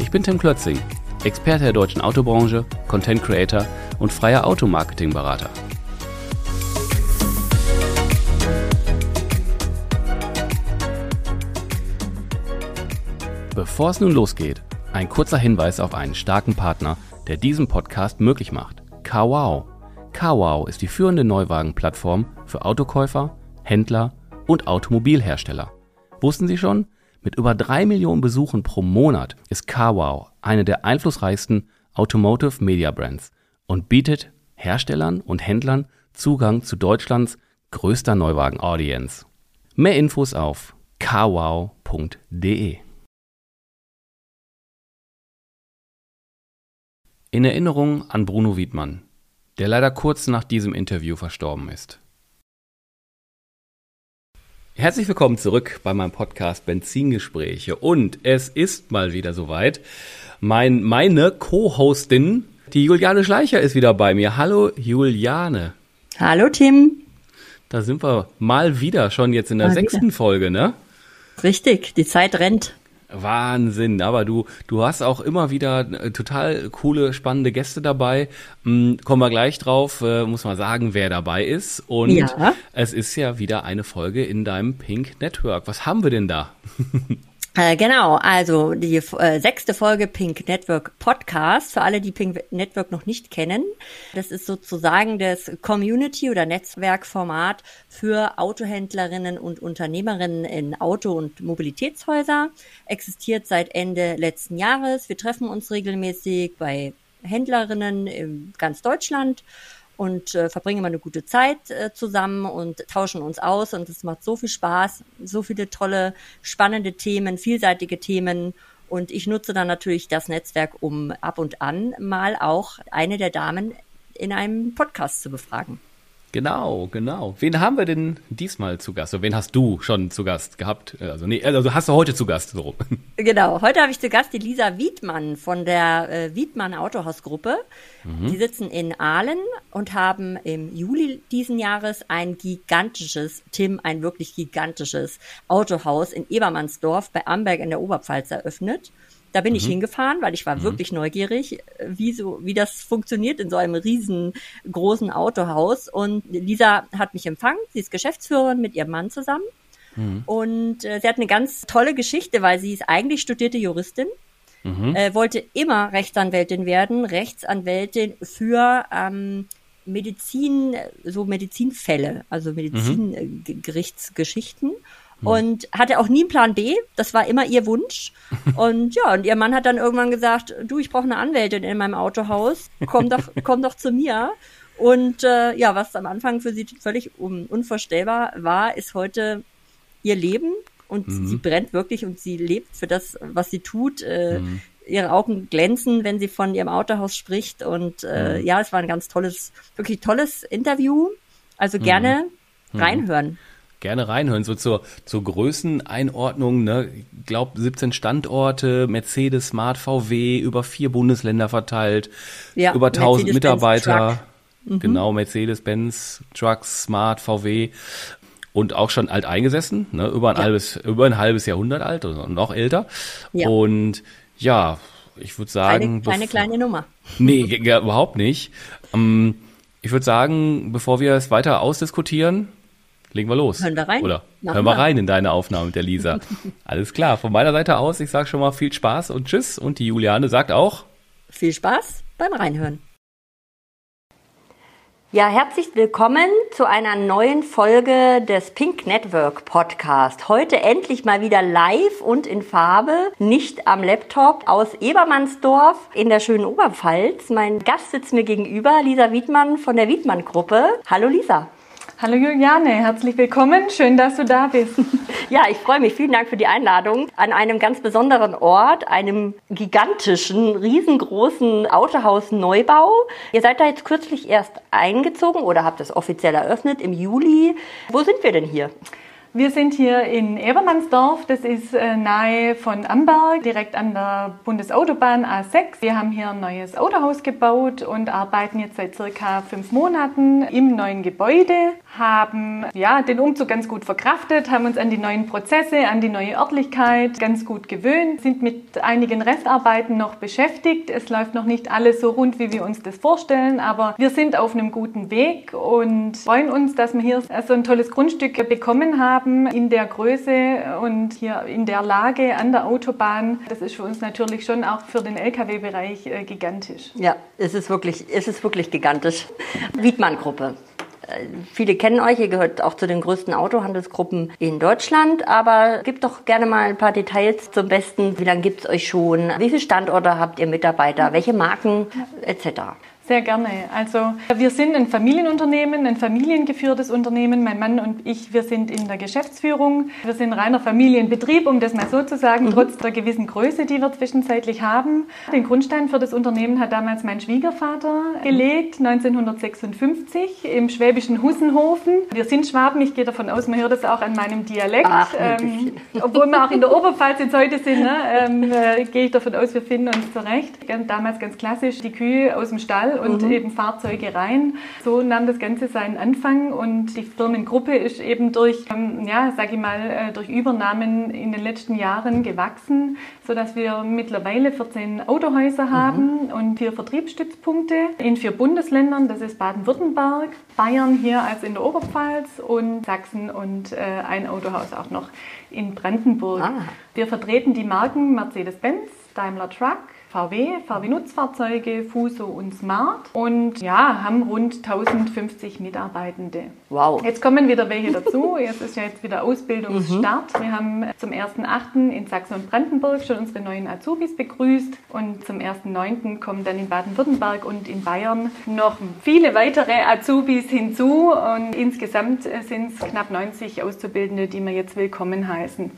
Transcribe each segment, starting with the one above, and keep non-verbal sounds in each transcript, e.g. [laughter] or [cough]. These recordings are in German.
Ich bin Tim Klötzing, Experte der deutschen Autobranche, Content Creator und freier Automarketing-Berater. Bevor es nun losgeht, ein kurzer Hinweis auf einen starken Partner, der diesen Podcast möglich macht. Kawau. Kawau ist die führende Neuwagenplattform für Autokäufer, Händler und Automobilhersteller. Wussten Sie schon? Mit über drei Millionen Besuchen pro Monat ist Kawau eine der einflussreichsten Automotive Media Brands und bietet Herstellern und Händlern Zugang zu Deutschlands größter Neuwagen-Audience. Mehr Infos auf kawau.de In Erinnerung an Bruno Wiedmann, der leider kurz nach diesem Interview verstorben ist. Herzlich willkommen zurück bei meinem Podcast Benzingespräche und es ist mal wieder soweit. Mein, meine Co-Hostin, die Juliane Schleicher ist wieder bei mir. Hallo Juliane. Hallo Tim. Da sind wir mal wieder schon jetzt in der mal sechsten wieder. Folge, ne? Richtig, die Zeit rennt. Wahnsinn, aber du, du hast auch immer wieder äh, total coole, spannende Gäste dabei. Hm, kommen wir gleich drauf, äh, muss man sagen, wer dabei ist. Und ja. es ist ja wieder eine Folge in deinem Pink Network. Was haben wir denn da? [laughs] Äh, genau, also die äh, sechste Folge Pink Network Podcast. Für alle, die Pink Network noch nicht kennen, das ist sozusagen das Community- oder Netzwerkformat für Autohändlerinnen und Unternehmerinnen in Auto- und Mobilitätshäuser. Existiert seit Ende letzten Jahres. Wir treffen uns regelmäßig bei Händlerinnen in ganz Deutschland und äh, verbringen immer eine gute Zeit äh, zusammen und tauschen uns aus und es macht so viel Spaß, so viele tolle, spannende Themen, vielseitige Themen und ich nutze dann natürlich das Netzwerk, um ab und an mal auch eine der Damen in einem Podcast zu befragen. Genau, genau. Wen haben wir denn diesmal zu Gast? Oder wen hast du schon zu Gast gehabt? Also, nee, also hast du heute zu Gast, so. [laughs] Genau, heute habe ich zu Gast die Lisa Wiedmann von der äh, Wiedmann Autohausgruppe. Mhm. Die sitzen in Aalen und haben im Juli diesen Jahres ein gigantisches, Tim, ein wirklich gigantisches Autohaus in Ebermannsdorf bei Amberg in der Oberpfalz eröffnet. Da bin mhm. ich hingefahren, weil ich war mhm. wirklich neugierig, wie so, wie das funktioniert in so einem riesengroßen Autohaus. Und Lisa hat mich empfangen. Sie ist Geschäftsführerin mit ihrem Mann zusammen. Mhm. Und äh, sie hat eine ganz tolle Geschichte, weil sie ist eigentlich studierte Juristin. Mhm. Äh, wollte immer Rechtsanwältin werden, Rechtsanwältin für ähm, Medizin, so Medizinfälle, also Medizingerichtsgeschichten. Mhm. Hm. und hatte auch nie einen Plan B. Das war immer ihr Wunsch. [laughs] Und ja, und ihr Mann hat dann irgendwann gesagt, du, ich brauche eine Anwältin in meinem Autohaus. Komm doch, [laughs] komm doch zu mir. Und äh, ja, was am Anfang für sie völlig un unvorstellbar war, ist heute ihr Leben. Und mhm. sie brennt wirklich und sie lebt für das, was sie tut. Äh, mhm. Ihre Augen glänzen, wenn sie von ihrem Autohaus spricht. Und äh, mhm. ja, es war ein ganz tolles, wirklich tolles Interview. Also gerne mhm. reinhören gerne reinhören. So zur, zur Größeneinordnung, ne? Ich glaube 17 Standorte, Mercedes, Smart, VW, über vier Bundesländer verteilt, ja, über 1000 Mitarbeiter. Mhm. Genau, Mercedes-Benz, Trucks, Smart, VW. Und auch schon alt eingesessen, ne? über, ein ja. halbes, über ein halbes Jahrhundert alt und also noch älter. Ja. Und ja, ich würde sagen. Keine, keine kleine Nummer. Nee, überhaupt nicht. Ähm, ich würde sagen, bevor wir es weiter ausdiskutieren, legen wir los. Hören wir rein? Oder Machen hören wir rein in deine Aufnahme mit der Lisa. [laughs] Alles klar, von meiner Seite aus, ich sage schon mal viel Spaß und Tschüss. Und die Juliane sagt auch viel Spaß beim Reinhören. Ja, herzlich willkommen zu einer neuen Folge des Pink Network Podcast. Heute endlich mal wieder live und in Farbe, nicht am Laptop aus Ebermannsdorf in der schönen Oberpfalz. Mein Gast sitzt mir gegenüber, Lisa Wiedmann von der Wiedmann Gruppe. Hallo Lisa. Hallo Juliane, herzlich willkommen. Schön, dass du da bist. [laughs] Ja, ich freue mich. Vielen Dank für die Einladung an einem ganz besonderen Ort, einem gigantischen, riesengroßen Autohaus Neubau. Ihr seid da jetzt kürzlich erst eingezogen oder habt es offiziell eröffnet im Juli. Wo sind wir denn hier? Wir sind hier in Ebermannsdorf, das ist äh, nahe von Amberg, direkt an der Bundesautobahn A6. Wir haben hier ein neues Autohaus gebaut und arbeiten jetzt seit circa fünf Monaten im neuen Gebäude, haben ja, den Umzug ganz gut verkraftet, haben uns an die neuen Prozesse, an die neue Örtlichkeit ganz gut gewöhnt, sind mit einigen Restarbeiten noch beschäftigt. Es läuft noch nicht alles so rund, wie wir uns das vorstellen, aber wir sind auf einem guten Weg und freuen uns, dass wir hier so ein tolles Grundstück bekommen haben haben in der Größe und hier in der Lage an der Autobahn. Das ist für uns natürlich schon auch für den Lkw-Bereich äh, gigantisch. Ja, es ist wirklich, es ist wirklich gigantisch. Wiedmann-Gruppe. Äh, viele kennen euch, ihr gehört auch zu den größten Autohandelsgruppen in Deutschland, aber gebt doch gerne mal ein paar Details zum Besten. Wie lange gibt es euch schon? Wie viele Standorte habt ihr Mitarbeiter? Welche Marken etc.? Sehr gerne. Also wir sind ein Familienunternehmen, ein familiengeführtes Unternehmen. Mein Mann und ich, wir sind in der Geschäftsführung. Wir sind reiner Familienbetrieb, um das mal so zu sagen, mhm. trotz der gewissen Größe, die wir zwischenzeitlich haben. Den Grundstein für das Unternehmen hat damals mein Schwiegervater gelegt, 1956 im schwäbischen Hussenhofen. Wir sind Schwaben, ich gehe davon aus, man hört das auch an meinem Dialekt. Ach, ähm, [laughs] obwohl wir auch in der Oberpfalz jetzt heute sind, ne, ähm, äh, gehe ich davon aus, wir finden uns zurecht. Damals ganz klassisch die Kühe aus dem Stall und mhm. eben Fahrzeuge rein. So nahm das Ganze seinen Anfang und die Firmengruppe ist eben durch, ähm, ja, sage ich mal, äh, durch Übernahmen in den letzten Jahren gewachsen, sodass wir mittlerweile 14 Autohäuser mhm. haben und vier Vertriebsstützpunkte in vier Bundesländern. Das ist Baden-Württemberg, Bayern hier als in der Oberpfalz und Sachsen und äh, ein Autohaus auch noch in Brandenburg. Ah. Wir vertreten die Marken Mercedes-Benz, Daimler Truck, VW, VW-Nutzfahrzeuge, Fuso und Smart und ja, haben rund 1050 Mitarbeitende. Wow. Jetzt kommen wieder welche dazu. Es ist ja jetzt wieder Ausbildungsstart. Mhm. Wir haben zum 1.8. in Sachsen und Brandenburg schon unsere neuen Azubis begrüßt und zum 1.9. kommen dann in Baden-Württemberg und in Bayern noch viele weitere Azubis hinzu und insgesamt sind es knapp 90 Auszubildende, die wir jetzt willkommen heißen.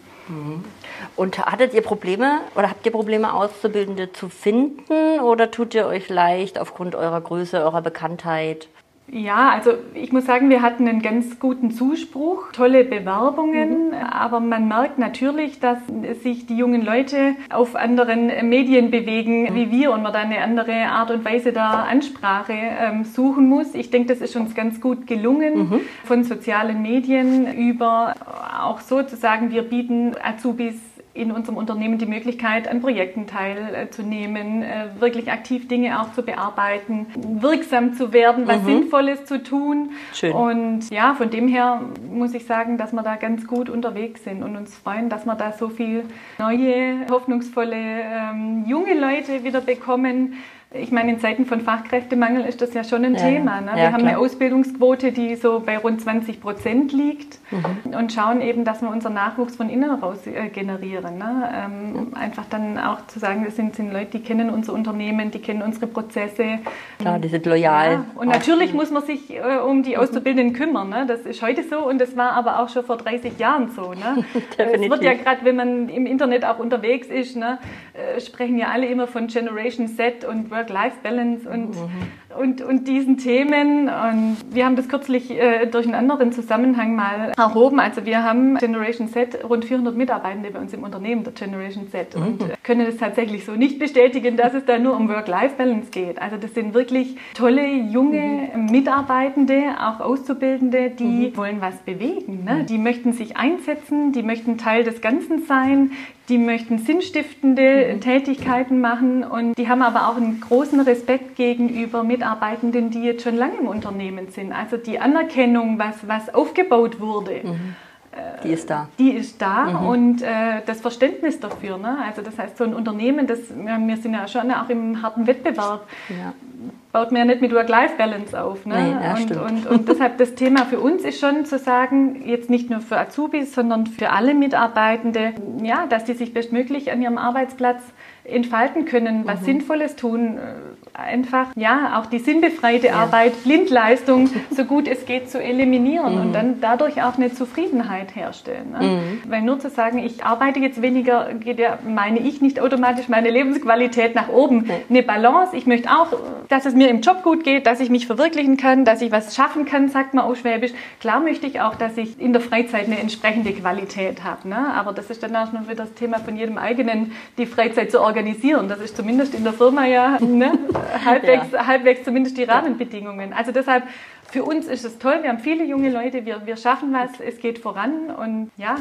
Und hattet ihr Probleme oder habt ihr Probleme, Auszubildende zu finden oder tut ihr euch leicht aufgrund eurer Größe, eurer Bekanntheit? Ja, also ich muss sagen, wir hatten einen ganz guten Zuspruch, tolle Bewerbungen, mhm. aber man merkt natürlich, dass sich die jungen Leute auf anderen Medien bewegen mhm. wie wir und man da eine andere Art und Weise der Ansprache ähm, suchen muss. Ich denke, das ist uns ganz gut gelungen mhm. von sozialen Medien über auch sozusagen, wir bieten Azubis in unserem Unternehmen die Möglichkeit, an Projekten teilzunehmen, äh, wirklich aktiv Dinge auch zu bearbeiten, wirksam zu werden, was mhm. Sinnvolles zu tun. Schön. Und ja, von dem her muss ich sagen, dass wir da ganz gut unterwegs sind und uns freuen, dass wir da so viel neue, hoffnungsvolle ähm, junge Leute wieder bekommen, ich meine, in Zeiten von Fachkräftemangel ist das ja schon ein ja, Thema. Ne? Wir ja, haben klar. eine Ausbildungsquote, die so bei rund 20 Prozent liegt mhm. und schauen eben, dass wir unseren Nachwuchs von innen heraus äh, generieren. Ne? Ähm, mhm. Einfach dann auch zu sagen, das sind, sind Leute, die kennen unser Unternehmen, die kennen unsere Prozesse. Klar, die sind loyal. Ja. Und natürlich muss man sich äh, um die mhm. Auszubildenden kümmern. Ne? Das ist heute so und das war aber auch schon vor 30 Jahren so. Ne? [laughs] es wird ja gerade, wenn man im Internet auch unterwegs ist, ne, äh, sprechen ja alle immer von Generation Z und Work Work-Life-Balance und, mhm. und, und diesen Themen. Und wir haben das kürzlich äh, durch einen anderen Zusammenhang mal erhoben. Also wir haben Generation Z rund 400 Mitarbeitende bei uns im Unternehmen der Generation Z mhm. und äh, können das tatsächlich so nicht bestätigen, dass es da nur um Work-Life-Balance geht. Also das sind wirklich tolle, junge mhm. Mitarbeitende, auch Auszubildende, die mhm. wollen was bewegen. Ne? Mhm. Die möchten sich einsetzen, die möchten Teil des Ganzen sein, die möchten sinnstiftende mhm. Tätigkeiten machen und die haben aber auch einen großen Respekt gegenüber Mitarbeitenden, die jetzt schon lange im Unternehmen sind. Also die Anerkennung, was, was aufgebaut wurde. Mhm. Die ist da. Die ist da mhm. und äh, das Verständnis dafür. Ne? Also das heißt, so ein Unternehmen, das, wir sind ja schon auch im harten Wettbewerb, ja. Baut man ja nicht mit Work-Life-Balance auf. Ne? Nee, ja, und, und, und, deshalb das Thema für uns ist schon zu sagen, jetzt nicht nur für Azubis, sondern für alle Mitarbeitende, ja, dass die sich bestmöglich an ihrem Arbeitsplatz entfalten können, was mhm. Sinnvolles tun, äh, einfach ja auch die sinnbefreite ja. Arbeit, Blindleistung [laughs] so gut es geht zu eliminieren mhm. und dann dadurch auch eine Zufriedenheit herstellen. Ne? Mhm. Weil nur zu sagen, ich arbeite jetzt weniger, geht ja, meine ich nicht automatisch meine Lebensqualität nach oben. Eine Balance. Ich möchte auch, dass es mir im Job gut geht, dass ich mich verwirklichen kann, dass ich was schaffen kann, sagt man auch Schwäbisch. Klar möchte ich auch, dass ich in der Freizeit eine entsprechende Qualität habe. Ne? Aber das ist dann auch noch wieder das Thema von jedem eigenen, die Freizeit zu organisieren. Das ist zumindest in der Firma ja ne? [laughs] halbwegs, ja. halbwegs zumindest die Rahmenbedingungen. Also deshalb, für uns ist es toll. Wir haben viele junge Leute, wir, wir schaffen was, es geht voran und ja.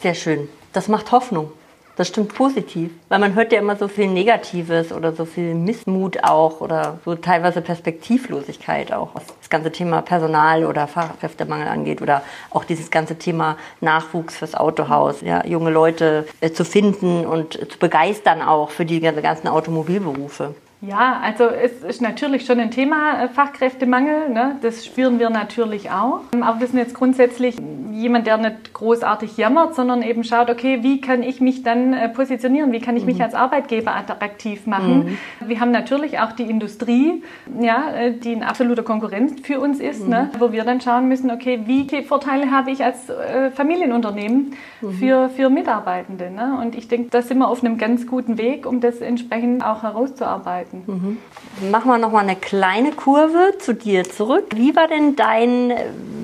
Sehr schön. Das macht Hoffnung. Das stimmt positiv, weil man hört ja immer so viel Negatives oder so viel Missmut auch oder so teilweise Perspektivlosigkeit auch, was das ganze Thema Personal oder Fachkräftemangel angeht oder auch dieses ganze Thema Nachwuchs fürs Autohaus, ja, junge Leute äh, zu finden und zu begeistern auch für die ganzen Automobilberufe. Ja, also es ist natürlich schon ein Thema äh, Fachkräftemangel. Ne? Das spüren wir natürlich auch. Aber wir sind jetzt grundsätzlich jemand, der nicht großartig jammert, sondern eben schaut, okay, wie kann ich mich dann äh, positionieren? Wie kann ich mich mhm. als Arbeitgeber attraktiv machen? Mhm. Wir haben natürlich auch die Industrie, ja, äh, die ein absoluter Konkurrent für uns ist, ne? mhm. ne? wo wir dann schauen müssen, okay, wie viele Vorteile habe ich als Familienunternehmen mhm. für, für Mitarbeitende? Ne? Und ich denke, da sind wir auf einem ganz guten Weg, um das entsprechend auch herauszuarbeiten arbeiten. Mhm. Machen wir nochmal eine kleine Kurve zu dir zurück. Wie war denn dein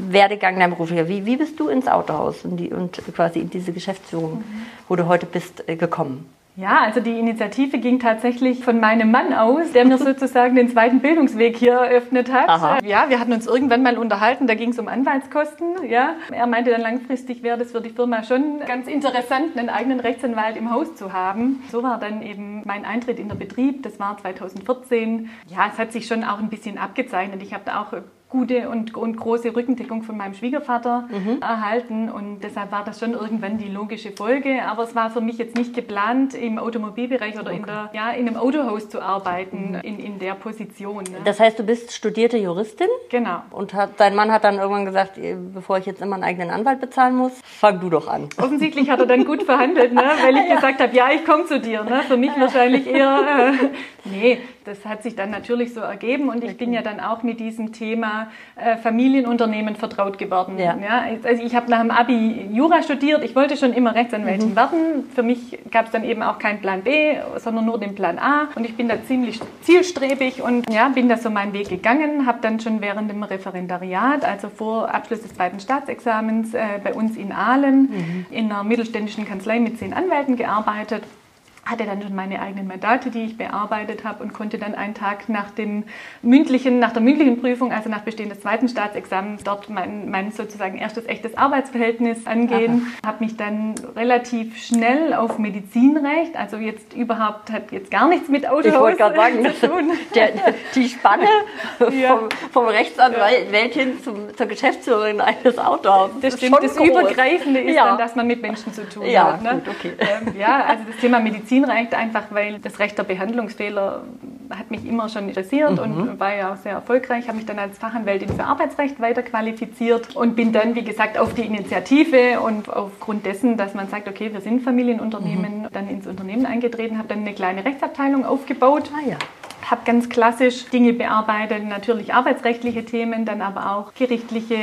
Werdegang, dein beruflicher? Wie, wie bist du ins Autohaus und, die, und quasi in diese Geschäftsführung, mhm. wo du heute bist, äh, gekommen? Ja, also die Initiative ging tatsächlich von meinem Mann aus, der mir [laughs] sozusagen den zweiten Bildungsweg hier eröffnet hat. Aha. Ja, wir hatten uns irgendwann mal unterhalten, da ging es um Anwaltskosten. Ja, er meinte dann langfristig wäre das für die Firma schon ganz interessant, einen eigenen Rechtsanwalt im Haus zu haben. So war dann eben mein Eintritt in den Betrieb. Das war 2014. Ja, es hat sich schon auch ein bisschen abgezeichnet. Ich habe da auch gute und, und große Rückendeckung von meinem Schwiegervater mhm. erhalten und deshalb war das schon irgendwann die logische Folge. Aber es war für mich jetzt nicht geplant, im Automobilbereich oder okay. in, der, ja, in einem Autohaus zu arbeiten, mhm. in, in der Position. Ne? Das heißt, du bist studierte Juristin? Genau. Und hat, dein Mann hat dann irgendwann gesagt, bevor ich jetzt immer einen eigenen Anwalt bezahlen muss, fang du doch an. Offensichtlich hat er dann gut verhandelt, ne? weil ich [laughs] ja. gesagt habe, ja, ich komme zu dir. Ne? Für mich wahrscheinlich eher, äh, nee, das hat sich dann natürlich so ergeben und ich bin ja dann auch mit diesem Thema äh, Familienunternehmen vertraut geworden. Ja. ja also ich habe nach dem Abi Jura studiert, ich wollte schon immer Rechtsanwältin mhm. werden. Für mich gab es dann eben auch keinen Plan B, sondern nur den Plan A und ich bin da ziemlich zielstrebig und ja, bin da so meinen Weg gegangen, habe dann schon während dem Referendariat, also vor Abschluss des zweiten Staatsexamens äh, bei uns in Aalen mhm. in einer mittelständischen Kanzlei mit zehn Anwälten gearbeitet hatte dann schon meine eigenen Mandate, die ich bearbeitet habe und konnte dann einen Tag nach dem mündlichen, nach der mündlichen Prüfung, also nach Bestehen des zweiten Staatsexamens, dort mein, mein sozusagen erstes echtes Arbeitsverhältnis angehen. Habe mich dann relativ schnell auf Medizinrecht, also jetzt überhaupt hat jetzt gar nichts mit Autohaus ich wollte gerade sagen, [laughs] zu tun. [laughs] Der, die Spanne [laughs] ja. vom, vom, Rechtsanwalt hin zum, zur Geschäftsführerin eines Autohauses. Das stimmt. Das groß. Übergreifende ist ja. dann, dass man mit Menschen zu tun ja, hat. Ne? Gut, okay. Ähm, ja, also das Thema Medizin Medizin reicht einfach, weil das Recht der Behandlungsfehler hat mich immer schon interessiert mhm. und war ja auch sehr erfolgreich. Habe mich dann als Fachanwältin für Arbeitsrecht weiterqualifiziert und bin dann, wie gesagt, auf die Initiative und aufgrund dessen, dass man sagt, okay, wir sind Familienunternehmen, mhm. dann ins Unternehmen eingetreten, habe dann eine kleine Rechtsabteilung aufgebaut. Ah, ja habe ganz klassisch Dinge bearbeitet, natürlich arbeitsrechtliche Themen, dann aber auch gerichtliche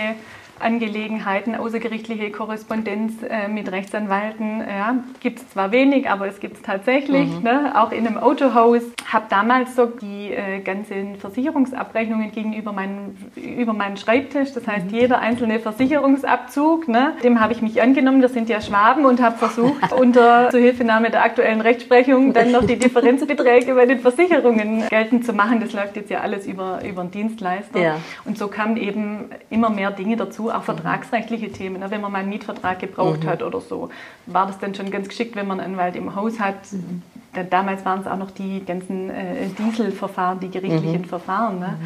Angelegenheiten, außergerichtliche Korrespondenz äh, mit Rechtsanwalten. Ja, gibt es zwar wenig, aber es gibt es tatsächlich. Mhm. Ne? Auch in einem Autohaus. Habe damals so die äh, ganzen Versicherungsabrechnungen gegenüber meinen, über meinen Schreibtisch. Das heißt, mhm. jeder einzelne Versicherungsabzug, ne, dem habe ich mich angenommen. Wir sind ja Schwaben und habe versucht, [laughs] unter Zuhilfenahme der aktuellen Rechtsprechung dann noch die Differenzbeträge bei den Versicherungen geltend zu machen. Das läuft jetzt ja alles über, über einen Dienstleister. Ja. Und so kamen eben immer mehr Dinge dazu auch vertragsrechtliche Themen. Ne? Wenn man mal einen Mietvertrag gebraucht mhm. hat oder so, war das dann schon ganz geschickt, wenn man einen Anwalt im Haus hat. Mhm. Damals waren es auch noch die ganzen äh, Dieselverfahren, die gerichtlichen mhm. Verfahren. Ne?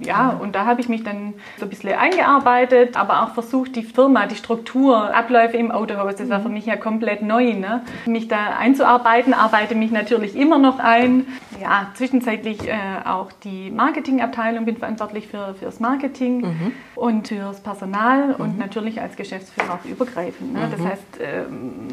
Ja, und da habe ich mich dann so ein bisschen eingearbeitet, aber auch versucht, die Firma, die Struktur, Abläufe im Autohaus, das war für mhm. mich ja komplett neu, ne? mich da einzuarbeiten, arbeite mich natürlich immer noch ein. Ja, zwischenzeitlich äh, auch die Marketingabteilung, bin verantwortlich für, für das Marketing mhm. und fürs Personal mhm. und natürlich als Geschäftsführer auch übergreifend. Ne? Das mhm. heißt, äh,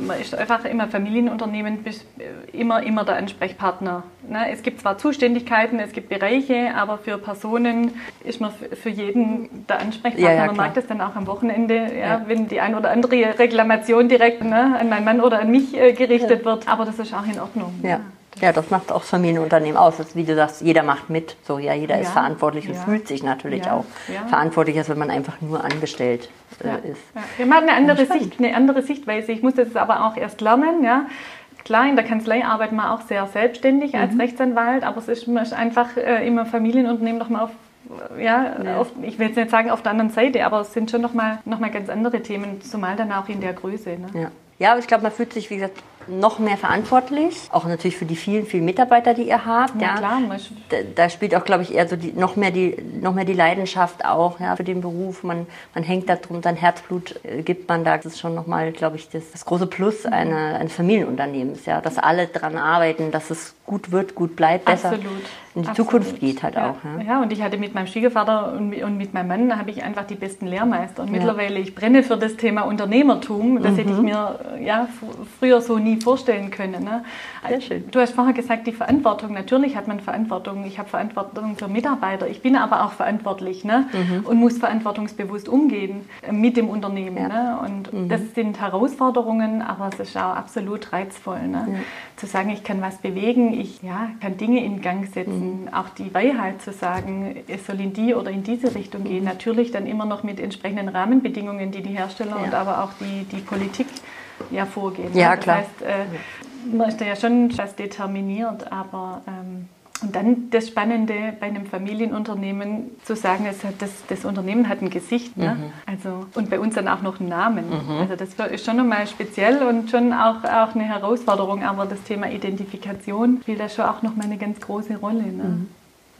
man ist einfach immer Familienunternehmen, bis, äh, immer im immer der Ansprechpartner. Ne? Es gibt zwar Zuständigkeiten, es gibt Bereiche, aber für Personen ist man für jeden der Ansprechpartner. Ja, ja, man mag das dann auch am Wochenende, ja, ja, wenn die ein oder andere Reklamation direkt ne, an meinen Mann oder an mich äh, gerichtet wird. Aber das ist auch in Ordnung. Ja. Ja, das macht auch Familienunternehmen aus. Das, wie du sagst, jeder macht mit. So, ja, jeder ja. ist verantwortlich und ja. fühlt sich natürlich ja. auch verantwortlich, als wenn man einfach nur angestellt äh, ist. Wir haben eine andere, Sicht, eine andere Sichtweise. Ich muss das aber auch erst lernen. Ja. Klar, in der Kanzlei arbeitet man auch sehr selbstständig mhm. als Rechtsanwalt, aber es ist einfach äh, im Familienunternehmen nochmal auf ja, ja. Auf, ich will jetzt nicht sagen auf der anderen Seite, aber es sind schon nochmal noch mal ganz andere Themen, zumal dann auch in der Größe. Ne? Ja. ja, aber ich glaube, man fühlt sich, wie gesagt, noch mehr verantwortlich, auch natürlich für die vielen, vielen Mitarbeiter, die ihr habt. Ja, ja. klar. Da, da, spielt auch, glaube ich, eher so die, noch, mehr die, noch mehr die Leidenschaft auch ja, für den Beruf. Man, man hängt da drum, sein Herzblut äh, gibt man da. Das ist schon nochmal, glaube ich, das, das große Plus mhm. eine, eines Familienunternehmens, ja, dass alle dran arbeiten, dass es gut wird, gut bleibt, besser Absolut. In die Absolut. Zukunft geht halt ja. auch. Ja. ja, und ich hatte mit meinem Schwiegervater und, und mit meinem Mann, habe ich einfach die besten Lehrmeister. Und mittlerweile, ich brenne für das Thema Unternehmertum. Das mhm. hätte ich mir ja, früher so nie vorstellen können. Ne? Sehr schön. Du hast vorher gesagt, die Verantwortung. Natürlich hat man Verantwortung. Ich habe Verantwortung für Mitarbeiter. Ich bin aber auch verantwortlich ne? Mhm. und muss verantwortungsbewusst umgehen äh, mit dem Unternehmen. Ja. Ne? Und mhm. das sind Herausforderungen, aber es ist auch absolut reizvoll. Ne? Zu sagen, ich kann was bewegen, ich ja, kann Dinge in Gang setzen. Auch die Weisheit zu sagen, es soll in die oder in diese Richtung gehen. Natürlich dann immer noch mit entsprechenden Rahmenbedingungen, die die Hersteller ja. und aber auch die, die Politik ja vorgehen. Ja, das klar. Heißt, äh, man ist da ja schon fast determiniert, aber ähm, und dann das Spannende bei einem Familienunternehmen zu sagen, es hat das, das Unternehmen hat ein Gesicht, ne? Mhm. also und bei uns dann auch noch einen Namen. Mhm. Also das ist schon nochmal speziell und schon auch, auch eine Herausforderung, aber das Thema Identifikation spielt da schon auch nochmal eine ganz große Rolle. Ne? Mhm.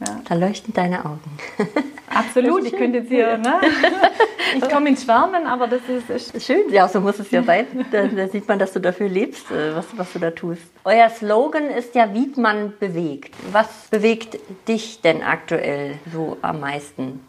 Ja. Da leuchten deine Augen. [laughs] Absolut, ich könnte jetzt hier, ne? [laughs] ich komme ins Schwärmen, aber das ist, ist schön. Ja, so muss es ja sein. [laughs] Da, da, sieht man, dass du dafür lebst, äh, was, was du da tust. Euer Slogan ist ja Wiedmann bewegt. Was bewegt dich denn aktuell so am meisten?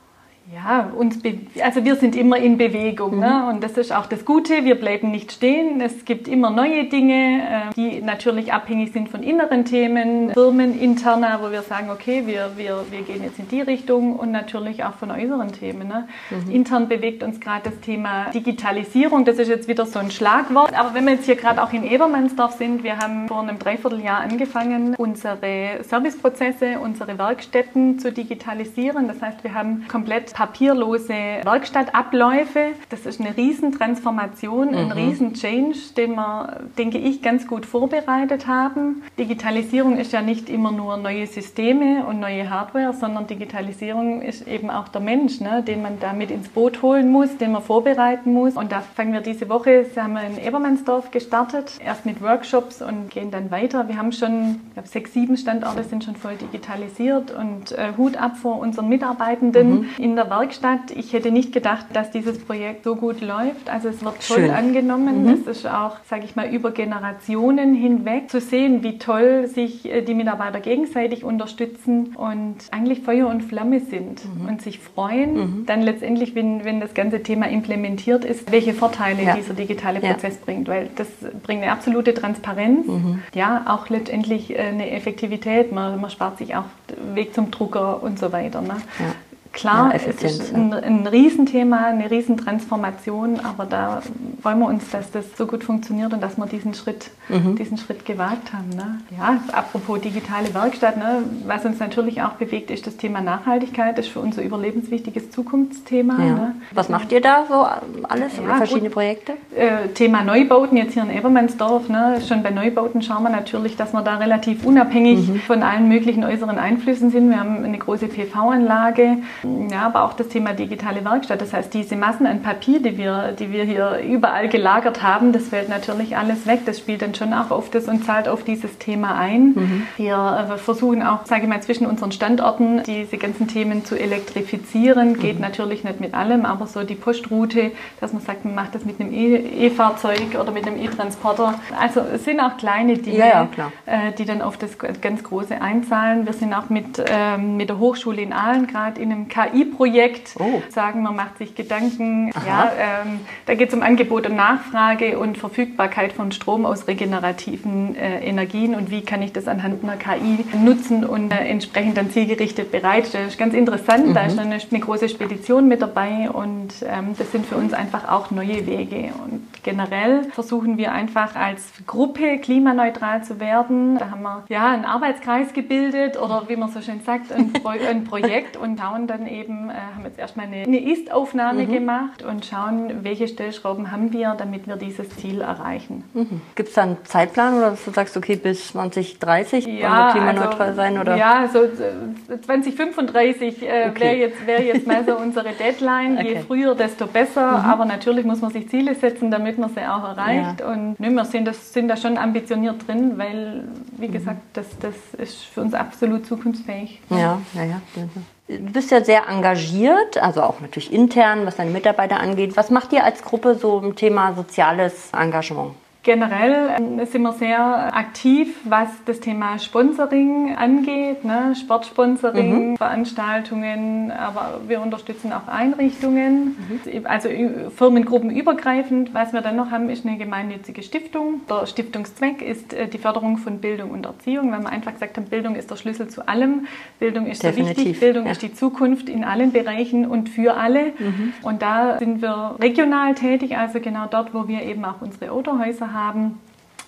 Ja, uns also wir sind immer in Bewegung mhm. ne? und das ist auch das Gute. Wir bleiben nicht stehen. Es gibt immer neue Dinge, äh, die natürlich abhängig sind von inneren Themen, firmeninterner, wo wir sagen, okay, wir, wir, wir gehen jetzt in die Richtung und natürlich auch von äußeren Themen. Ne? Mhm. Intern bewegt uns gerade das Thema Digitalisierung. Das ist jetzt wieder so ein Schlagwort. Aber wenn wir jetzt hier gerade auch in Ebermannsdorf sind, wir haben vor einem Dreivierteljahr angefangen, unsere Serviceprozesse, unsere Werkstätten zu digitalisieren. Das heißt, wir haben komplett papierlose Werkstattabläufe. Das ist eine Riesentransformation, mhm. ein Riesen-Change, den wir, denke ich, ganz gut vorbereitet haben. Digitalisierung ist ja nicht immer nur neue Systeme und neue Hardware, sondern Digitalisierung ist eben auch der Mensch, ne, den man damit ins Boot holen muss, den man vorbereiten muss. Und da fangen wir diese Woche, das haben wir in Ebermannsdorf gestartet, erst mit Workshops und gehen dann weiter. Wir haben schon, ich glaube, sechs, sieben Standorte sind schon voll digitalisiert und äh, Hut ab vor unseren Mitarbeitenden mhm. in der der Werkstatt. Ich hätte nicht gedacht, dass dieses Projekt so gut läuft. Also es wird toll Schön. angenommen. Mhm. Es ist auch, sage ich mal, über Generationen hinweg zu sehen, wie toll sich äh, die Mitarbeiter gegenseitig unterstützen und eigentlich Feuer und Flamme sind mhm. und sich freuen, mhm. dann letztendlich, wenn, wenn das ganze Thema implementiert ist, welche Vorteile ja. dieser digitale Prozess ja. bringt. Weil das bringt eine absolute Transparenz, mhm. ja, auch letztendlich äh, eine Effektivität. Man, man spart sich auch Weg zum Drucker und so weiter. Ne? Ja. Klar, ja, es ist ein, ein Riesenthema, eine Riesentransformation, aber da freuen wir uns, dass das so gut funktioniert und dass wir diesen Schritt, mhm. diesen Schritt gewagt haben. Ne? Ja, apropos digitale Werkstatt, ne? was uns natürlich auch bewegt, ist das Thema Nachhaltigkeit. Das ist für uns ein überlebenswichtiges Zukunftsthema. Ja. Ne? Was macht ihr da so alles? Ja, verschiedene gut. Projekte? Äh, Thema Neubauten, jetzt hier in Ebermannsdorf. Ne? Schon bei Neubauten schauen wir natürlich, dass wir da relativ unabhängig mhm. von allen möglichen äußeren Einflüssen sind. Wir haben eine große PV-Anlage ja, aber auch das Thema digitale Werkstatt. Das heißt, diese Massen an Papier, die wir, die wir hier überall gelagert haben, das fällt natürlich alles weg. Das spielt dann schon auch auf das und zahlt auf dieses Thema ein. Mhm. Wir äh, versuchen auch, sage ich mal, zwischen unseren Standorten diese ganzen Themen zu elektrifizieren. Geht mhm. natürlich nicht mit allem, aber so die Postroute, dass man sagt, man macht das mit einem e, E-Fahrzeug oder mit einem E-Transporter. Also es sind auch kleine Dinge, ja, ja, äh, die dann auf das ganz Große einzahlen. Wir sind auch mit, ähm, mit der Hochschule in Aalen gerade in einem KI-Projekt. Oh. Sagen, man macht sich Gedanken. Ja, ähm, da geht es um Angebot und Nachfrage und Verfügbarkeit von Strom aus regenerativen äh, Energien und wie kann ich das anhand einer KI nutzen und äh, entsprechend dann zielgerichtet bereitstellen. Das ist ganz interessant. Mhm. Da ist eine, eine, große Spedition mit dabei und ähm, das sind für uns einfach auch neue Wege. Und generell versuchen wir einfach als Gruppe klimaneutral zu werden. Da haben wir ja einen Arbeitskreis gebildet oder wie man so schön sagt, ein, Pro ein Projekt und schauen dann eben, äh, haben jetzt erstmal eine, eine Ist-Aufnahme mhm. gemacht und schauen, welche Stellschrauben haben wir, damit wir dieses Ziel erreichen. Mhm. Gibt es da einen Zeitplan oder dass du sagst, okay, bis 2030 ja, wollen wir klimaneutral also, sein? Oder? Ja, so 2035 äh, okay. wäre jetzt, wär jetzt mal so [laughs] unsere Deadline. okay. Je früher, desto besser. Mhm. Aber natürlich muss man sich Ziele setzen, damit man sie auch erreicht. Ja. Und nö, wir sind, das, sind da schon ambitioniert drin, weil, wie mhm. gesagt, das, das ist für uns absolut zukunftsfähig. Ja, ja, ja. Du bist ja sehr engagiert, also auch natürlich intern, was deine Mitarbeiter angeht. Was macht ihr als Gruppe so im Thema soziales Engagement? Generell ähm, sind wir sehr aktiv, was das Thema Sponsoring angeht, ne? Sportsponsoring, mhm. Veranstaltungen, aber wir unterstützen auch Einrichtungen, mhm. also firmengruppenübergreifend. Was wir dann noch haben, ist eine gemeinnützige Stiftung. Der Stiftungszweck ist äh, die Förderung von Bildung und Erziehung, weil wir einfach gesagt haben, Bildung ist der Schlüssel zu allem. Bildung ist Definitiv. sehr wichtig, Bildung ja. ist die Zukunft in allen Bereichen und für alle. Mhm. Und da sind wir regional tätig, also genau dort, wo wir eben auch unsere Autohäuser haben haben,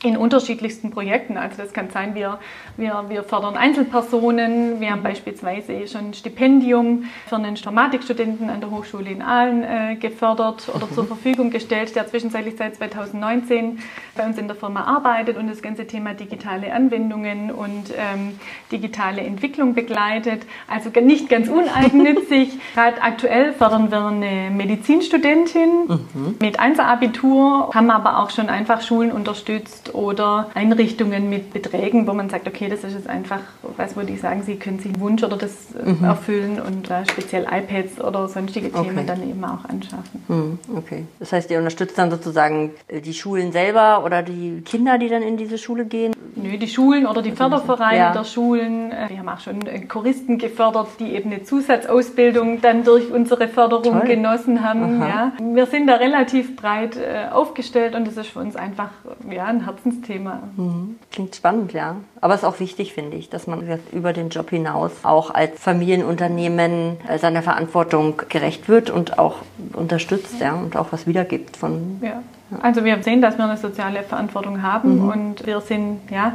in unterschiedlichsten Projekten. Also das kann sein, wir, wir, wir fördern Einzelpersonen, wir haben beispielsweise schon ein Stipendium für einen Informatikstudenten an der Hochschule in Aalen äh, gefördert oder zur Verfügung gestellt, der zwischenzeitlich seit 2019 bei uns in der Firma arbeitet und das ganze Thema digitale Anwendungen und ähm, digitale Entwicklung begleitet. Also nicht ganz uneigennützig. [laughs] Gerade aktuell fördern wir eine Medizinstudentin mhm. mit 1-Abitur, haben aber auch schon einfach Schulen unterstützt oder Einrichtungen mit Beträgen, wo man sagt, okay, das ist jetzt einfach was, wo die sagen, sie können sich einen Wunsch oder das äh, mhm. erfüllen und da speziell iPads oder sonstige Themen okay. dann eben auch anschaffen. Mhm. Okay. Das heißt, ihr unterstützt dann sozusagen äh, die Schulen selber oder die Kinder, die dann in diese Schule gehen? Nö, die Schulen oder die Fördervereine ja. der Schulen. Äh, wir haben auch schon Choristen gefördert, die eben eine Zusatzausbildung dann durch unsere Förderung Toll. genossen haben. Ja. Wir sind da relativ breit aufgestellt und das ist für uns einfach ja, ein Herzensthema. Mhm. Klingt spannend, ja. Aber es ist auch wichtig, finde ich, dass man über den Job hinaus auch als Familienunternehmen äh, seiner Verantwortung gerecht wird und auch unterstützt ja, und auch was wiedergibt von. Ja. Also wir sehen, dass wir eine soziale Verantwortung haben mhm. und wir sind, ja,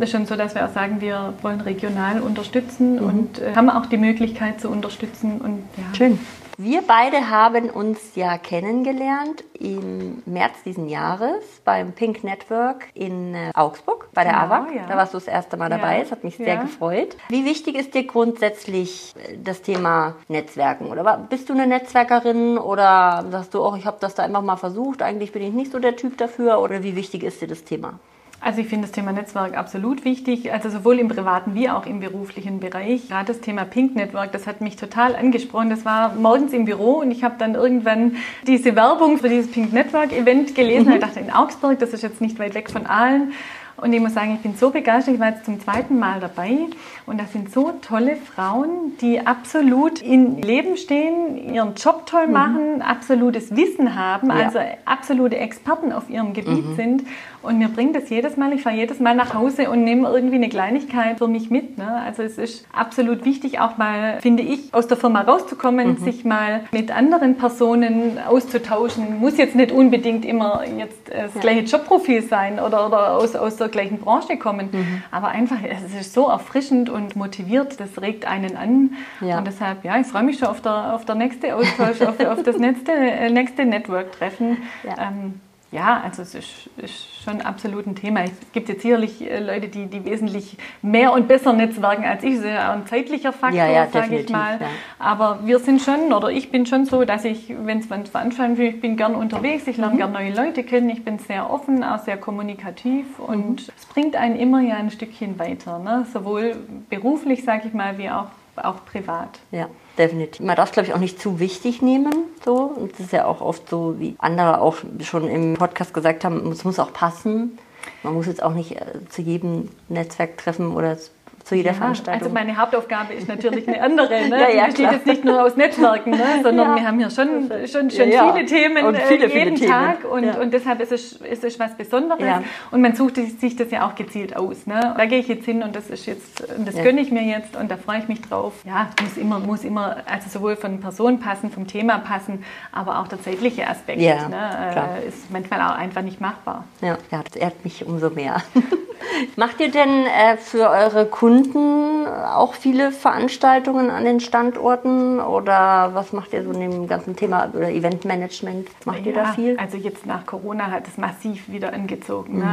ist schon so, dass wir auch sagen, wir wollen regional unterstützen mhm. und äh, haben auch die Möglichkeit zu unterstützen. Und, ja. Schön. Wir beide haben uns ja kennengelernt im März diesen Jahres beim Pink Network in äh, Augsburg bei der genau, AWAC. Ja. Da warst du das erste Mal dabei. Ja. Das hat mich sehr ja. gefreut. Wie wichtig ist dir grundsätzlich äh, das Thema Netzwerken? Oder bist du eine Netzwerkerin oder sagst du, oh, ich habe das da einfach mal versucht, eigentlich bin ich nicht so der Typ dafür? Oder wie wichtig ist dir das Thema? Also ich finde das Thema Netzwerk absolut wichtig, also sowohl im privaten wie auch im beruflichen Bereich. Gerade das Thema Pink Network, das hat mich total angesprochen. Das war morgens im Büro und ich habe dann irgendwann diese Werbung für dieses Pink Network Event gelesen. Mhm. Ich dachte, in Augsburg, das ist jetzt nicht weit weg von Aalen. Und ich muss sagen, ich bin so begeistert. Ich war jetzt zum zweiten Mal dabei. Und das sind so tolle Frauen, die absolut in Leben stehen, ihren Job toll mhm. machen, mhm. absolutes Wissen haben, ja. also absolute Experten auf ihrem Gebiet mhm. sind. Und mir bringt das jedes Mal, ich fahre jedes Mal nach Hause und nehme irgendwie eine Kleinigkeit für mich mit. Ne? Also es ist absolut wichtig, auch mal, finde ich, aus der Firma rauszukommen, mhm. sich mal mit anderen Personen auszutauschen. Muss jetzt nicht unbedingt immer jetzt das ja. gleiche Jobprofil sein oder, oder aus, aus der gleichen Branche kommen. Mhm. Aber einfach, es ist so erfrischend und motiviert, das regt einen an. Ja. Und deshalb, ja, ich freue mich schon auf der, auf der nächste Austausch, auf, auf das nächste, äh, nächste Network-Treffen. Ja. Ähm, ja, also es ist, ist, schon absolut ein Thema. Es gibt jetzt sicherlich äh, Leute, die, die wesentlich mehr und besser netzwerken als ich. Das ist ja auch ein zeitlicher Faktor, ja, ja, sage ich mal. Ja. Aber wir sind schon, oder ich bin schon so, dass ich, wenn es Veranstaltungen gibt, ich bin gern unterwegs, ich lerne mhm. gern neue Leute kennen, ich bin sehr offen, auch sehr kommunikativ und mhm. es bringt einen immer ja ein Stückchen weiter. Ne? Sowohl beruflich, sage ich mal, wie auch, auch privat. Ja definitiv. Man darf glaube ich, auch nicht zu wichtig nehmen. So. Und es ist ja auch oft so, wie andere auch schon im Podcast gesagt haben, es muss auch passen. Man muss jetzt auch nicht äh, zu jedem Netzwerk treffen oder zu jeder ja, Veranstaltung. Also meine Hauptaufgabe ist natürlich eine andere. Ne? [laughs] ja, ja, Die besteht klar. jetzt nicht nur aus Netzwerken, ne? [laughs] sondern wir haben hier schon, schon, schon viele Themen und viele, äh, jeden viele Tag Themen. Und, und deshalb ist es, ist es was Besonderes. Und man sucht sich das ja auch gezielt aus. Ne? Da gehe ich jetzt hin und das ist jetzt, das gönne ich mir jetzt und da freue ich mich drauf. Ja, muss immer, muss immer, also sowohl von Person passen, vom Thema passen, aber auch der zeitliche Aspekt ja, ne? Äh, ist manchmal auch einfach nicht machbar. Ja, ja das ehrt mich umso mehr. [laughs] Macht ihr denn äh, für eure Kunden auch viele Veranstaltungen an den Standorten oder was macht ihr so in dem ganzen Thema oder Eventmanagement? Macht ja, ihr da viel? Also jetzt nach Corona hat es massiv wieder angezogen. Ne?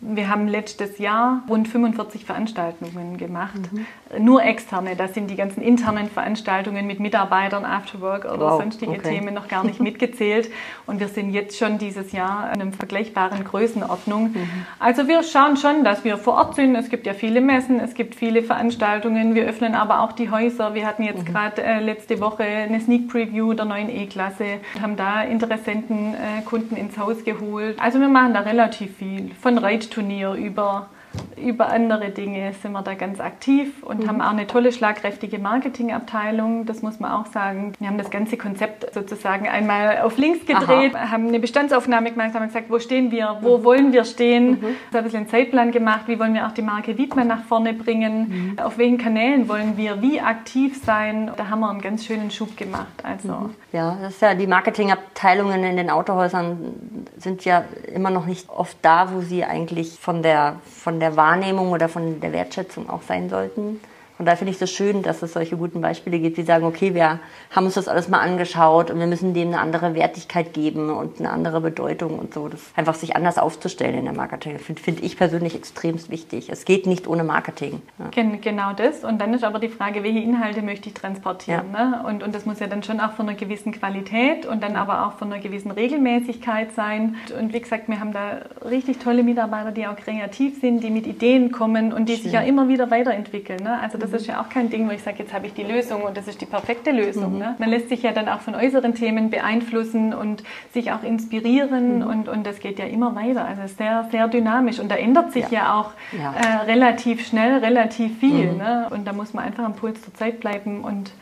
Mhm. Ne? Wir haben letztes Jahr rund 45 Veranstaltungen gemacht, mhm. nur externe. Das sind die ganzen internen Veranstaltungen mit Mitarbeitern, Afterwork oder wow, sonstige okay. Themen noch gar nicht [laughs] mitgezählt. Und wir sind jetzt schon dieses Jahr in einer vergleichbaren Größenordnung. Mhm. Also wir schauen schon, dass wir vor Ort sind. Es gibt ja viele Messen, es gibt viele Veranstaltungen. Wir öffnen aber auch die Häuser. Wir hatten jetzt mhm. gerade äh, letzte Woche eine Sneak Preview der neuen E-Klasse, haben da Interessenten, äh, Kunden ins Haus geholt. Also wir machen da relativ viel. Von Reitturnier über über andere Dinge sind wir da ganz aktiv und mhm. haben auch eine tolle, schlagkräftige Marketingabteilung. Das muss man auch sagen. Wir haben das ganze Konzept sozusagen einmal auf links gedreht, Aha. haben eine Bestandsaufnahme gemacht, haben gesagt, wo stehen wir, wo mhm. wollen wir stehen. Mhm. Da ein bisschen einen Zeitplan gemacht, wie wollen wir auch die Marke Wiedmann nach vorne bringen, mhm. auf welchen Kanälen wollen wir wie aktiv sein. Da haben wir einen ganz schönen Schub gemacht. Also mhm. Ja, das ist ja die Marketingabteilungen in den Autohäusern sind ja immer noch nicht oft da, wo sie eigentlich von der von der Wahrnehmung oder von der Wertschätzung auch sein sollten. Und da finde ich es so schön, dass es solche guten Beispiele gibt, die sagen, okay, wir haben uns das alles mal angeschaut und wir müssen dem eine andere Wertigkeit geben und eine andere Bedeutung und so. Das einfach sich anders aufzustellen in der Marketing, finde find ich persönlich extremst wichtig. Es geht nicht ohne Marketing. Ja. Genau das. Und dann ist aber die Frage, welche Inhalte möchte ich transportieren? Ja. Ne? Und, und das muss ja dann schon auch von einer gewissen Qualität und dann aber auch von einer gewissen Regelmäßigkeit sein. Und wie gesagt, wir haben da richtig tolle Mitarbeiter, die auch kreativ sind, die mit Ideen kommen und die Schön. sich ja immer wieder weiterentwickeln. Ne? Also das das ist ja auch kein Ding, wo ich sage, jetzt habe ich die Lösung und das ist die perfekte Lösung. Mhm. Ne? Man lässt sich ja dann auch von äußeren Themen beeinflussen und sich auch inspirieren mhm. und, und das geht ja immer weiter. Also sehr, sehr dynamisch und da ändert sich ja, ja auch ja. Äh, relativ schnell, relativ viel. Mhm. Ne? Und da muss man einfach am Puls der Zeit bleiben und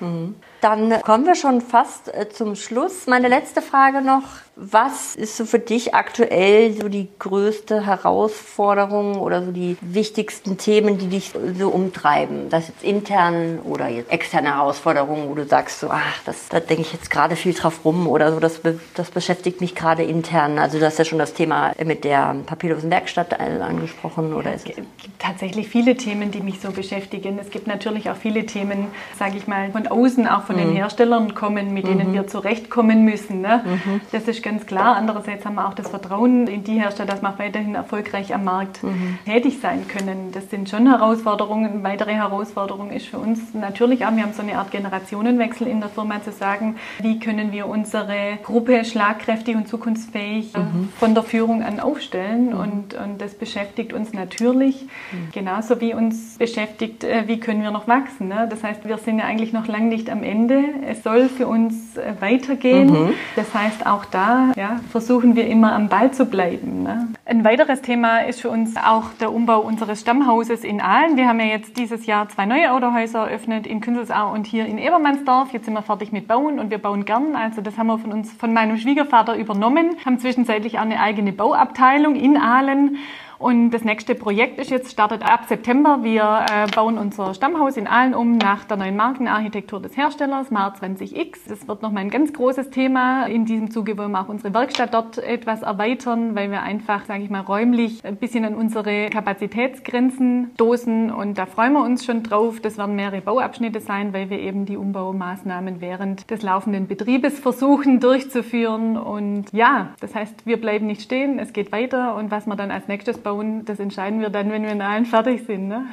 mhm. Dann kommen wir schon fast äh, zum Schluss. Meine letzte Frage noch. Was ist so für dich aktuell so die größte Herausforderung oder so die wichtigsten Themen, die dich so umtreiben? Das jetzt intern oder jetzt externe Herausforderungen, wo du sagst, so, ach, das, da denke ich jetzt gerade viel drauf rum oder so, das, das beschäftigt mich gerade intern. Also du hast ja schon das Thema mit der papierlosen Werkstatt angesprochen. Oder ja, es gibt tatsächlich viele Themen, die mich so beschäftigen. Es gibt natürlich auch viele Themen, sage ich mal, von außen, auch von den mhm. Herstellern kommen, mit denen mhm. wir zurechtkommen müssen. Ne? Mhm. Das ist ganz klar. Andererseits haben wir auch das Vertrauen in die Hersteller, dass wir weiterhin erfolgreich am Markt mhm. tätig sein können. Das sind schon Herausforderungen. Eine weitere Herausforderung ist für uns natürlich auch, wir haben so eine Art Generationenwechsel in der Firma zu sagen, wie können wir unsere Gruppe schlagkräftig und zukunftsfähig äh, mhm. von der Führung an aufstellen. Mhm. Und, und das beschäftigt uns natürlich, genauso wie uns beschäftigt, äh, wie können wir noch wachsen. Ne? Das heißt, wir sind ja eigentlich noch lange nicht am Ende. Es soll für uns äh, weitergehen. Mhm. Das heißt, auch da ja, versuchen wir immer am Ball zu bleiben. Ne? Ein weiteres Thema ist für uns auch der Umbau unseres Stammhauses in Aalen. Wir haben ja jetzt dieses Jahr zwei neue Autohäuser eröffnet in Künzelsau und hier in Ebermannsdorf. Jetzt sind wir fertig mit Bauen und wir bauen gern. Also das haben wir von uns, von meinem Schwiegervater übernommen, haben zwischenzeitlich auch eine eigene Bauabteilung in Aalen und das nächste Projekt ist jetzt, startet ab September. Wir äh, bauen unser Stammhaus in Aalen um nach der neuen Markenarchitektur des Herstellers, Mar 20X. Das wird nochmal ein ganz großes Thema. In diesem Zuge wollen wir auch unsere Werkstatt dort etwas erweitern, weil wir einfach, sage ich mal, räumlich ein bisschen an unsere Kapazitätsgrenzen stoßen. Und da freuen wir uns schon drauf. Das werden mehrere Bauabschnitte sein, weil wir eben die Umbaumaßnahmen während des laufenden Betriebes versuchen durchzuführen. Und ja, das heißt, wir bleiben nicht stehen, es geht weiter. Und was wir dann als nächstes bauen, das entscheiden wir dann, wenn wir in allen fertig sind. Ne?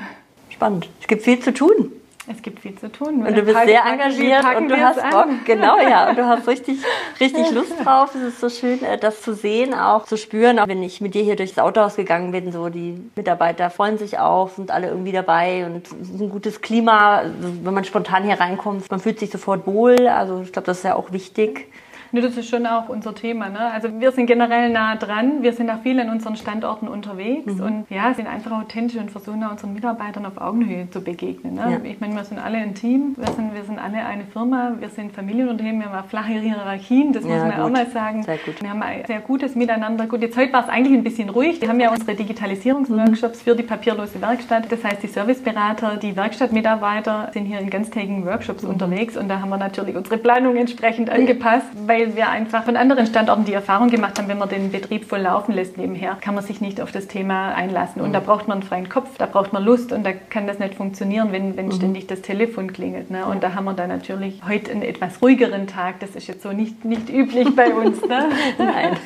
Spannend. Es gibt viel zu tun. Es gibt viel zu tun. Und du bist sehr engagiert und du hast Bock. Genau, ja. Und du hast richtig, [laughs] richtig Lust drauf. Es ist so schön, äh, das zu sehen, auch zu spüren. Auch wenn ich mit dir hier durchs Autohaus gegangen bin, so die Mitarbeiter freuen sich auch, sind alle irgendwie dabei und es ist ein gutes Klima. Also, wenn man spontan hier reinkommt, man fühlt sich sofort wohl. Also ich glaube, das ist ja auch wichtig Ne, das ist schon auch unser Thema. Ne? Also wir sind generell nah dran. Wir sind auch viel an unseren Standorten unterwegs mhm. und ja, sind einfach authentisch und versuchen auch unseren Mitarbeitern auf Augenhöhe zu begegnen. Ne? Ja. Ich meine, wir sind alle ein Team. Wir sind, wir sind alle eine Firma. Wir sind Familienunternehmen. Wir haben flache Hierarchien. Das ja, muss man gut. auch mal sagen. Sehr gut. Wir haben ein sehr gutes Miteinander. Gut, jetzt heute war es eigentlich ein bisschen ruhig. Wir haben ja unsere Digitalisierungsworkshops mhm. für die papierlose Werkstatt. Das heißt, die Serviceberater, die Werkstattmitarbeiter sind hier in ganztägigen Workshops mhm. unterwegs und da haben wir natürlich unsere Planung entsprechend angepasst, weil wir einfach von anderen Standorten die Erfahrung gemacht haben, wenn man den Betrieb voll laufen lässt nebenher, kann man sich nicht auf das Thema einlassen. Und mhm. da braucht man einen freien Kopf, da braucht man Lust und da kann das nicht funktionieren, wenn, wenn mhm. ständig das Telefon klingelt. Ne? Und da haben wir dann natürlich heute einen etwas ruhigeren Tag. Das ist jetzt so nicht, nicht üblich bei uns. Ne? [laughs] Nein,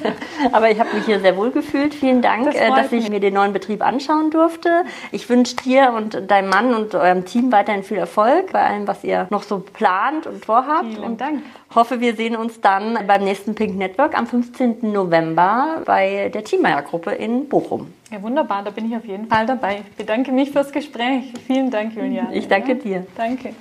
aber ich habe mich hier sehr wohl gefühlt. Vielen Dank, das äh, dass ich mir den neuen Betrieb anschauen durfte. Ich wünsche dir und deinem Mann und eurem Team weiterhin viel Erfolg bei allem, was ihr noch so plant und vorhabt. Vielen und Dank. Hoffe, wir sehen uns dann beim nächsten Pink Network am 15. November bei der Teammeyer Gruppe in Bochum. Ja, wunderbar, da bin ich auf jeden Fall dabei. Ich bedanke mich fürs Gespräch. Vielen Dank, Julia. Ich danke dir. Danke.